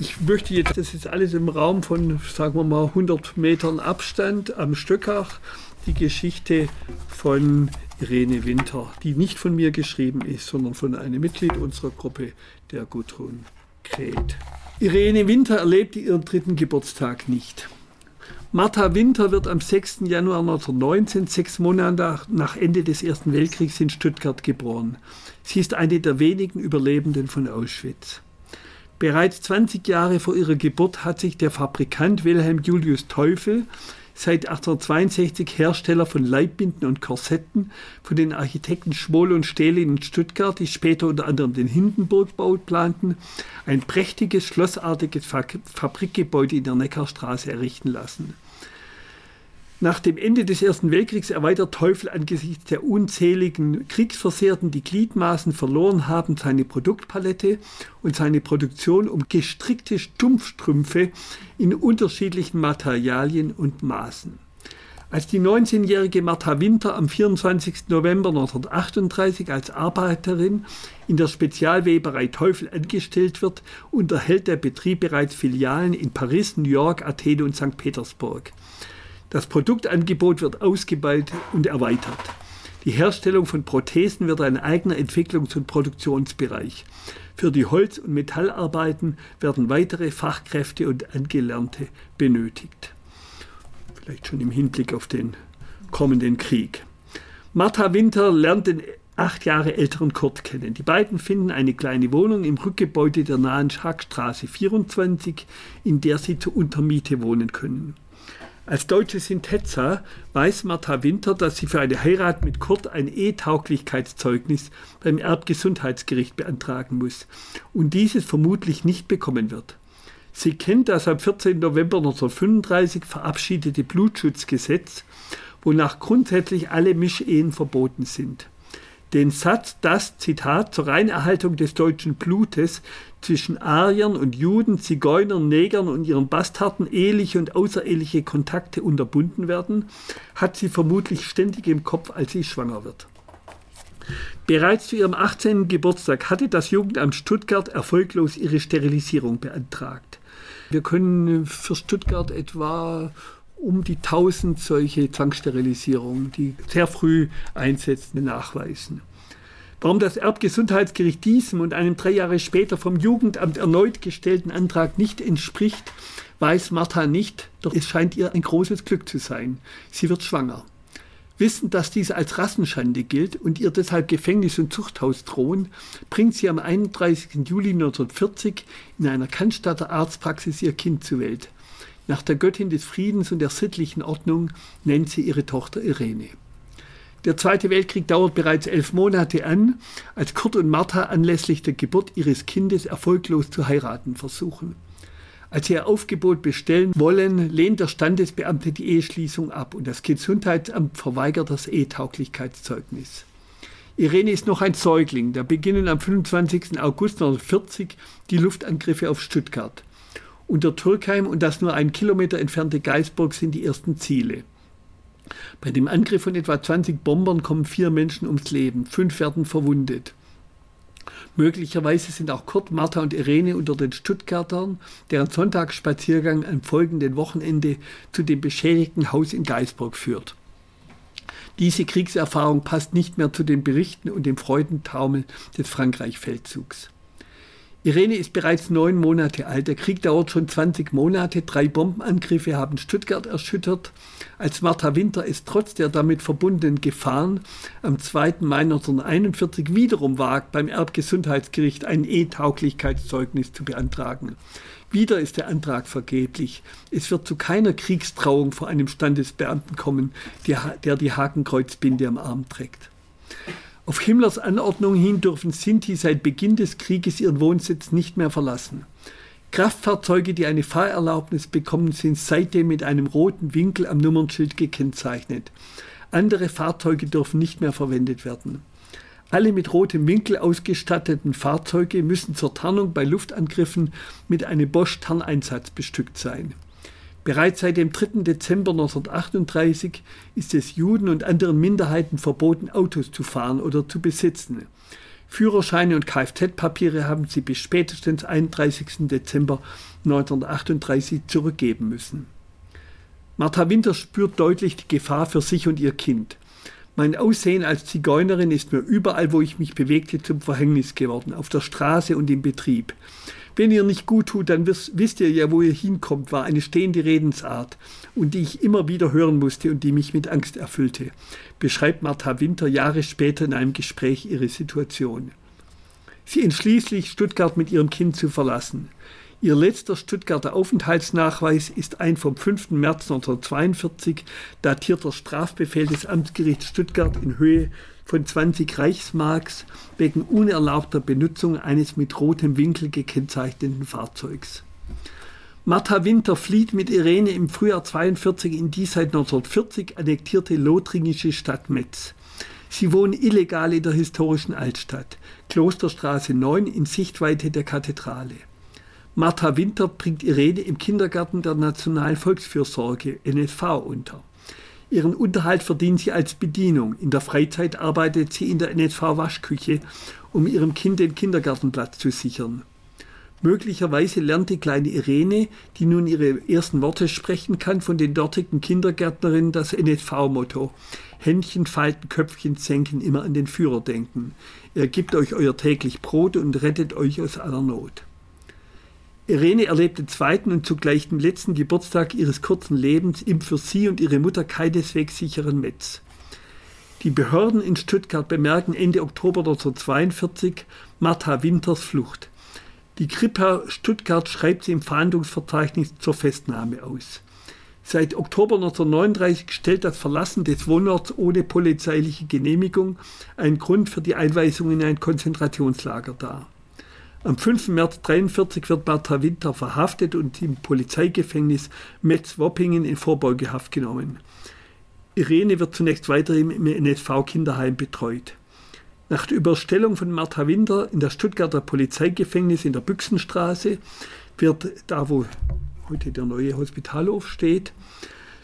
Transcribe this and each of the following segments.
Ich möchte jetzt, das ist alles im Raum von, sagen wir mal, 100 Metern Abstand am Stöckach, die Geschichte von Irene Winter, die nicht von mir geschrieben ist, sondern von einem Mitglied unserer Gruppe, der Gudrun Kret. Irene Winter erlebte ihren dritten Geburtstag nicht. Martha Winter wird am 6. Januar 1919, sechs Monate nach Ende des Ersten Weltkriegs in Stuttgart geboren. Sie ist eine der wenigen Überlebenden von Auschwitz. Bereits 20 Jahre vor ihrer Geburt hat sich der Fabrikant Wilhelm Julius Teufel seit 1862 Hersteller von Leibbinden und Korsetten von den Architekten Schmoll und Stehle in Stuttgart, die später unter anderem den Hindenburgbau planten, ein prächtiges schlossartiges Fabrikgebäude in der Neckarstraße errichten lassen. Nach dem Ende des Ersten Weltkriegs erweitert Teufel angesichts der unzähligen Kriegsversehrten, die Gliedmaßen verloren haben, seine Produktpalette und seine Produktion um gestrickte Stumpfstrümpfe in unterschiedlichen Materialien und Maßen. Als die 19-jährige Martha Winter am 24. November 1938 als Arbeiterin in der Spezialweberei Teufel angestellt wird, unterhält der Betrieb bereits Filialen in Paris, New York, Athen und St. Petersburg. Das Produktangebot wird ausgebaut und erweitert. Die Herstellung von Prothesen wird ein eigener Entwicklungs- und Produktionsbereich. Für die Holz- und Metallarbeiten werden weitere Fachkräfte und Angelernte benötigt. Vielleicht schon im Hinblick auf den kommenden Krieg. Martha Winter lernt den acht Jahre älteren Kurt kennen. Die beiden finden eine kleine Wohnung im Rückgebäude der nahen Schackstraße 24, in der sie zur Untermiete wohnen können. Als deutsche Sintezza weiß Martha Winter, dass sie für eine Heirat mit Kurt ein E-Tauglichkeitszeugnis beim Erbgesundheitsgericht beantragen muss und dieses vermutlich nicht bekommen wird. Sie kennt das am 14. November 1935 verabschiedete Blutschutzgesetz, wonach grundsätzlich alle Mischehen verboten sind den Satz, dass, Zitat, zur Reinerhaltung des deutschen Blutes zwischen Ariern und Juden, Zigeunern, Negern und ihren Bastarden eheliche und außereheliche Kontakte unterbunden werden, hat sie vermutlich ständig im Kopf, als sie schwanger wird. Bereits zu ihrem 18. Geburtstag hatte das Jugendamt Stuttgart erfolglos ihre Sterilisierung beantragt. Wir können für Stuttgart etwa um die 1000 solche Zwangssterilisierungen, die sehr früh einsetzen, nachweisen. Warum das Erbgesundheitsgericht diesem und einem drei Jahre später vom Jugendamt erneut gestellten Antrag nicht entspricht, weiß Martha nicht, doch es scheint ihr ein großes Glück zu sein. Sie wird schwanger. Wissend, dass dies als Rassenschande gilt und ihr deshalb Gefängnis und Zuchthaus drohen, bringt sie am 31. Juli 1940 in einer Cannstatter Arztpraxis ihr Kind zur Welt. Nach der Göttin des Friedens und der sittlichen Ordnung nennt sie ihre Tochter Irene. Der Zweite Weltkrieg dauert bereits elf Monate an, als Kurt und Martha anlässlich der Geburt ihres Kindes erfolglos zu heiraten versuchen. Als sie ihr Aufgebot bestellen wollen, lehnt der Standesbeamte die Eheschließung ab und das Gesundheitsamt verweigert das Ehetauglichkeitszeugnis. Irene ist noch ein Säugling, da beginnen am 25. August 1940 die Luftangriffe auf Stuttgart. Unter Türkheim und das nur einen Kilometer entfernte Geisburg sind die ersten Ziele. Bei dem Angriff von etwa 20 Bombern kommen vier Menschen ums Leben, fünf werden verwundet. Möglicherweise sind auch Kurt, Martha und Irene unter den Stuttgartern, deren Sonntagsspaziergang am folgenden Wochenende zu dem beschädigten Haus in Geisburg führt. Diese Kriegserfahrung passt nicht mehr zu den Berichten und dem Freudentaumel des Frankreich-Feldzugs. Irene ist bereits neun Monate alt. Der Krieg dauert schon 20 Monate. Drei Bombenangriffe haben Stuttgart erschüttert. Als Martha Winter es trotz der damit verbundenen Gefahren am 2. Mai 1941 wiederum wagt, beim Erbgesundheitsgericht ein E-Tauglichkeitszeugnis zu beantragen. Wieder ist der Antrag vergeblich. Es wird zu keiner Kriegstrauung vor einem Standesbeamten kommen, der, die Hakenkreuzbinde am Arm trägt. Auf Himmlers Anordnung hin dürfen Sinti seit Beginn des Krieges ihren Wohnsitz nicht mehr verlassen. Kraftfahrzeuge, die eine Fahrerlaubnis bekommen, sind seitdem mit einem roten Winkel am Nummernschild gekennzeichnet. Andere Fahrzeuge dürfen nicht mehr verwendet werden. Alle mit rotem Winkel ausgestatteten Fahrzeuge müssen zur Tarnung bei Luftangriffen mit einem Bosch-Tarneinsatz bestückt sein. Bereits seit dem 3. Dezember 1938 ist es Juden und anderen Minderheiten verboten, Autos zu fahren oder zu besitzen. Führerscheine und Kfz-Papiere haben sie bis spätestens 31. Dezember 1938 zurückgeben müssen. Martha Winter spürt deutlich die Gefahr für sich und ihr Kind. Mein Aussehen als Zigeunerin ist mir überall, wo ich mich bewegte, zum Verhängnis geworden, auf der Straße und im Betrieb. Wenn ihr nicht gut tut, dann wisst ihr ja, wo ihr hinkommt, war eine stehende Redensart und die ich immer wieder hören musste und die mich mit Angst erfüllte, beschreibt Martha Winter Jahre später in einem Gespräch ihre Situation. Sie entschließt sich, Stuttgart mit ihrem Kind zu verlassen. Ihr letzter Stuttgarter Aufenthaltsnachweis ist ein vom 5. März 1942 datierter Strafbefehl des Amtsgerichts Stuttgart in Höhe von 20 Reichsmarks wegen unerlaubter Benutzung eines mit rotem Winkel gekennzeichneten Fahrzeugs. Martha Winter flieht mit Irene im Frühjahr 42 in die seit 1940 annektierte lothringische Stadt Metz. Sie wohnen illegal in der historischen Altstadt, Klosterstraße 9 in Sichtweite der Kathedrale. Martha Winter bringt Irene im Kindergarten der Nationalen Volksfürsorge NSV unter. Ihren Unterhalt verdient sie als Bedienung. In der Freizeit arbeitet sie in der NSV Waschküche, um ihrem Kind den Kindergartenplatz zu sichern. Möglicherweise lernt die kleine Irene, die nun ihre ersten Worte sprechen kann, von den dortigen Kindergärtnerinnen das NSV-Motto. Händchen falten, Köpfchen senken, immer an den Führer denken. Er gibt euch euer täglich Brot und rettet euch aus aller Not. Irene erlebt den zweiten und zugleich den letzten Geburtstag ihres kurzen Lebens im für sie und ihre Mutter keineswegs sicheren Metz. Die Behörden in Stuttgart bemerken Ende Oktober 1942 Martha Winters Flucht. Die Kripa Stuttgart schreibt sie im Fahndungsverzeichnis zur Festnahme aus. Seit Oktober 1939 stellt das Verlassen des Wohnorts ohne polizeiliche Genehmigung einen Grund für die Einweisung in ein Konzentrationslager dar. Am 5. März 1943 wird Martha Winter verhaftet und im Polizeigefängnis Metz-Woppingen in Vorbeugehaft genommen. Irene wird zunächst weiterhin im NSV-Kinderheim betreut. Nach der Überstellung von Martha Winter in das Stuttgarter Polizeigefängnis in der Büchsenstraße wird, da wo heute der neue Hospitalhof steht,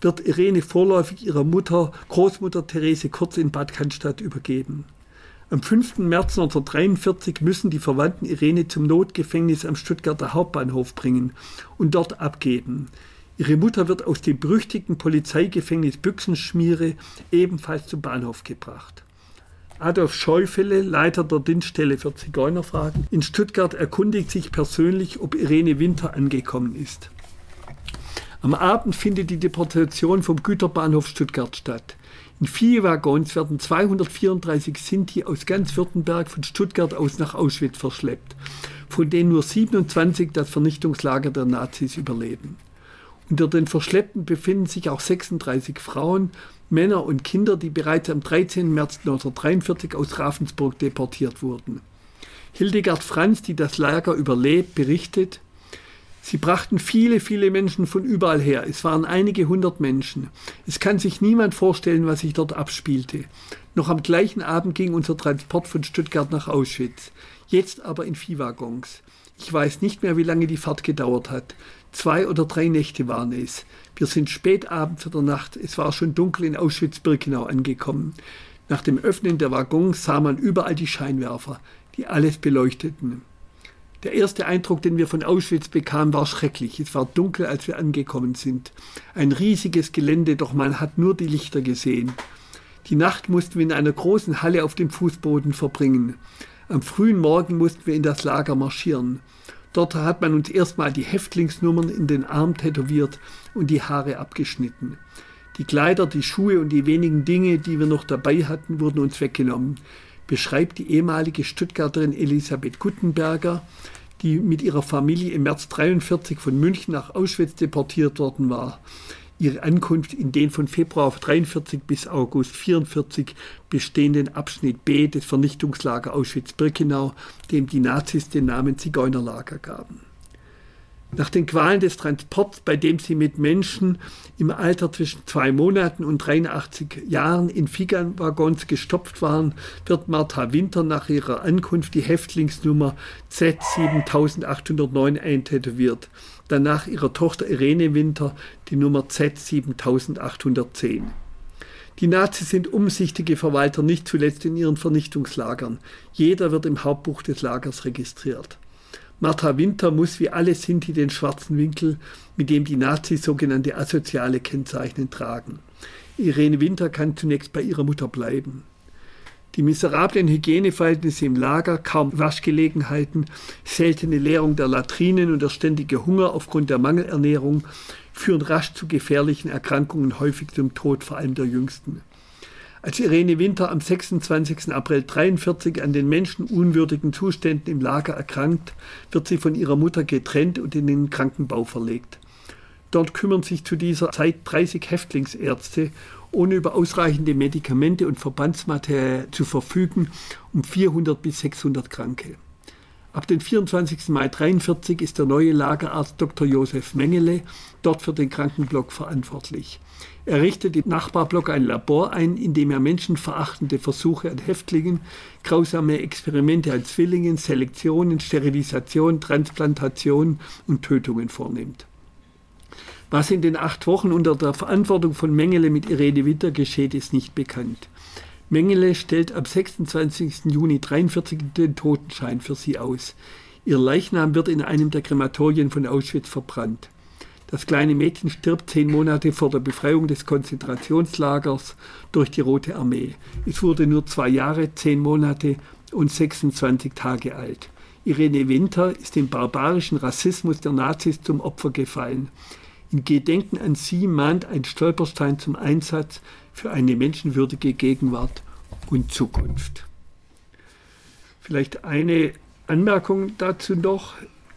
wird Irene vorläufig ihrer Mutter, Großmutter Therese Kurz in Bad Cannstatt übergeben. Am 5. März 1943 müssen die Verwandten Irene zum Notgefängnis am Stuttgarter Hauptbahnhof bringen und dort abgeben. Ihre Mutter wird aus dem berüchtigten Polizeigefängnis Büchsenschmiere ebenfalls zum Bahnhof gebracht. Adolf Scheufele, Leiter der Dienststelle für Zigeunerfragen in Stuttgart, erkundigt sich persönlich, ob Irene Winter angekommen ist. Am Abend findet die Deportation vom Güterbahnhof Stuttgart statt. In vier Waggons werden 234 Sinti aus ganz Württemberg von Stuttgart aus nach Auschwitz verschleppt, von denen nur 27 das Vernichtungslager der Nazis überleben. Unter den Verschleppten befinden sich auch 36 Frauen, Männer und Kinder, die bereits am 13. März 1943 aus Ravensburg deportiert wurden. Hildegard Franz, die das Lager überlebt, berichtet, Sie brachten viele, viele Menschen von überall her. Es waren einige hundert Menschen. Es kann sich niemand vorstellen, was sich dort abspielte. Noch am gleichen Abend ging unser Transport von Stuttgart nach Auschwitz. Jetzt aber in Viehwaggons. Ich weiß nicht mehr, wie lange die Fahrt gedauert hat. Zwei oder drei Nächte waren es. Wir sind spät abends oder Nacht, es war schon dunkel in Auschwitz-Birkenau angekommen. Nach dem Öffnen der Waggons sah man überall die Scheinwerfer, die alles beleuchteten. Der erste Eindruck, den wir von Auschwitz bekamen, war schrecklich. Es war dunkel, als wir angekommen sind. Ein riesiges Gelände, doch man hat nur die Lichter gesehen. Die Nacht mussten wir in einer großen Halle auf dem Fußboden verbringen. Am frühen Morgen mussten wir in das Lager marschieren. Dort hat man uns erstmal die Häftlingsnummern in den Arm tätowiert und die Haare abgeschnitten. Die Kleider, die Schuhe und die wenigen Dinge, die wir noch dabei hatten, wurden uns weggenommen, beschreibt die ehemalige Stuttgarterin Elisabeth Guttenberger, die mit ihrer Familie im März 43 von München nach Auschwitz deportiert worden war. Ihre Ankunft in den von Februar 43 bis August 44 bestehenden Abschnitt B des Vernichtungslager Auschwitz-Birkenau, dem die Nazis den Namen Zigeunerlager gaben. Nach den Qualen des Transports, bei dem sie mit Menschen im Alter zwischen zwei Monaten und 83 Jahren in Figan-Waggons gestopft waren, wird Martha Winter nach ihrer Ankunft die Häftlingsnummer Z7809 eintätowiert. Danach ihrer Tochter Irene Winter die Nummer Z7810. Die Nazis sind umsichtige Verwalter, nicht zuletzt in ihren Vernichtungslagern. Jeder wird im Hauptbuch des Lagers registriert. Martha Winter muss wie alle Sinti den schwarzen Winkel, mit dem die Nazis sogenannte asoziale Kennzeichen tragen. Irene Winter kann zunächst bei ihrer Mutter bleiben. Die miserablen Hygieneverhältnisse im Lager, kaum Waschgelegenheiten, seltene Leerung der Latrinen und der ständige Hunger aufgrund der Mangelernährung führen rasch zu gefährlichen Erkrankungen, häufig zum Tod, vor allem der Jüngsten. Als Irene Winter am 26. April 1943 an den menschenunwürdigen Zuständen im Lager erkrankt, wird sie von ihrer Mutter getrennt und in den Krankenbau verlegt. Dort kümmern sich zu dieser Zeit 30 Häftlingsärzte ohne über ausreichende Medikamente und Verbandsmaterial zu verfügen, um 400 bis 600 Kranke. Ab dem 24. Mai 1943 ist der neue Lagerarzt Dr. Josef Mengele dort für den Krankenblock verantwortlich. Er richtet im Nachbarblock ein Labor ein, in dem er menschenverachtende Versuche an Häftlingen, grausame Experimente an Zwillingen, Selektionen, Sterilisation, Transplantation und Tötungen vornimmt. Was in den acht Wochen unter der Verantwortung von Mengele mit Irene Witter geschieht, ist nicht bekannt. Mengele stellt am 26. Juni 1943 den Totenschein für sie aus. Ihr Leichnam wird in einem der Krematorien von Auschwitz verbrannt. Das kleine Mädchen stirbt zehn Monate vor der Befreiung des Konzentrationslagers durch die Rote Armee. Es wurde nur zwei Jahre, zehn Monate und 26 Tage alt. Irene Winter ist dem barbarischen Rassismus der Nazis zum Opfer gefallen. In Gedenken an sie mahnt ein Stolperstein zum Einsatz für eine menschenwürdige Gegenwart und Zukunft. Vielleicht eine Anmerkung dazu noch.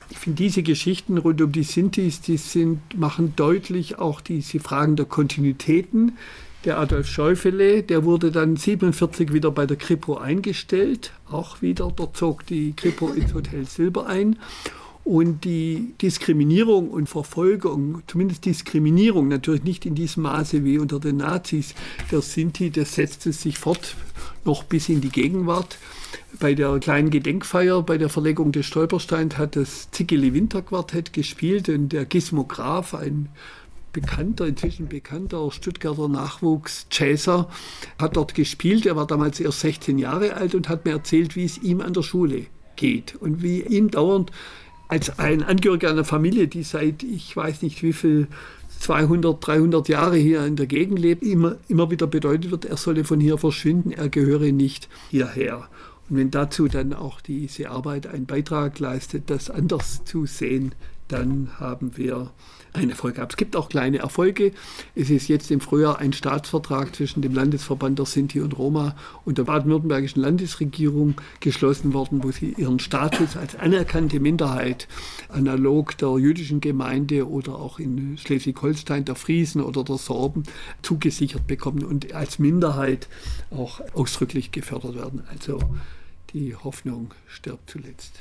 Ich finde diese Geschichten rund um die Sintis, die sind, machen deutlich auch diese Fragen der Kontinuitäten. Der Adolf Schäufele, der wurde dann 47 wieder bei der Kripo eingestellt, auch wieder, dort zog die Kripo ins Hotel Silber ein. Und die Diskriminierung und Verfolgung, zumindest Diskriminierung, natürlich nicht in diesem Maße wie unter den Nazis der Sinti, das setzte sich fort noch bis in die Gegenwart. Bei der kleinen Gedenkfeier, bei der Verlegung des Stolpersteins hat das Zickeli Winterquartett gespielt und der Gizmograph, ein bekannter, inzwischen bekannter Stuttgarter Nachwuchs-Jazzer, hat dort gespielt. Er war damals erst 16 Jahre alt und hat mir erzählt, wie es ihm an der Schule geht und wie ihm dauernd als ein Angehöriger einer Familie, die seit ich weiß nicht wie viel 200, 300 Jahre hier in der Gegend lebt, immer, immer wieder bedeutet wird, er solle von hier verschwinden, er gehöre nicht hierher. Und wenn dazu dann auch diese Arbeit einen Beitrag leistet, das anders zu sehen, dann haben wir einen Erfolg gehabt. Es gibt auch kleine Erfolge. Es ist jetzt im Frühjahr ein Staatsvertrag zwischen dem Landesverband der Sinti und Roma und der baden-württembergischen Landesregierung geschlossen worden, wo sie ihren Status als anerkannte Minderheit, analog der jüdischen Gemeinde oder auch in Schleswig-Holstein der Friesen oder der Sorben, zugesichert bekommen und als Minderheit auch ausdrücklich gefördert werden. Also die Hoffnung stirbt zuletzt.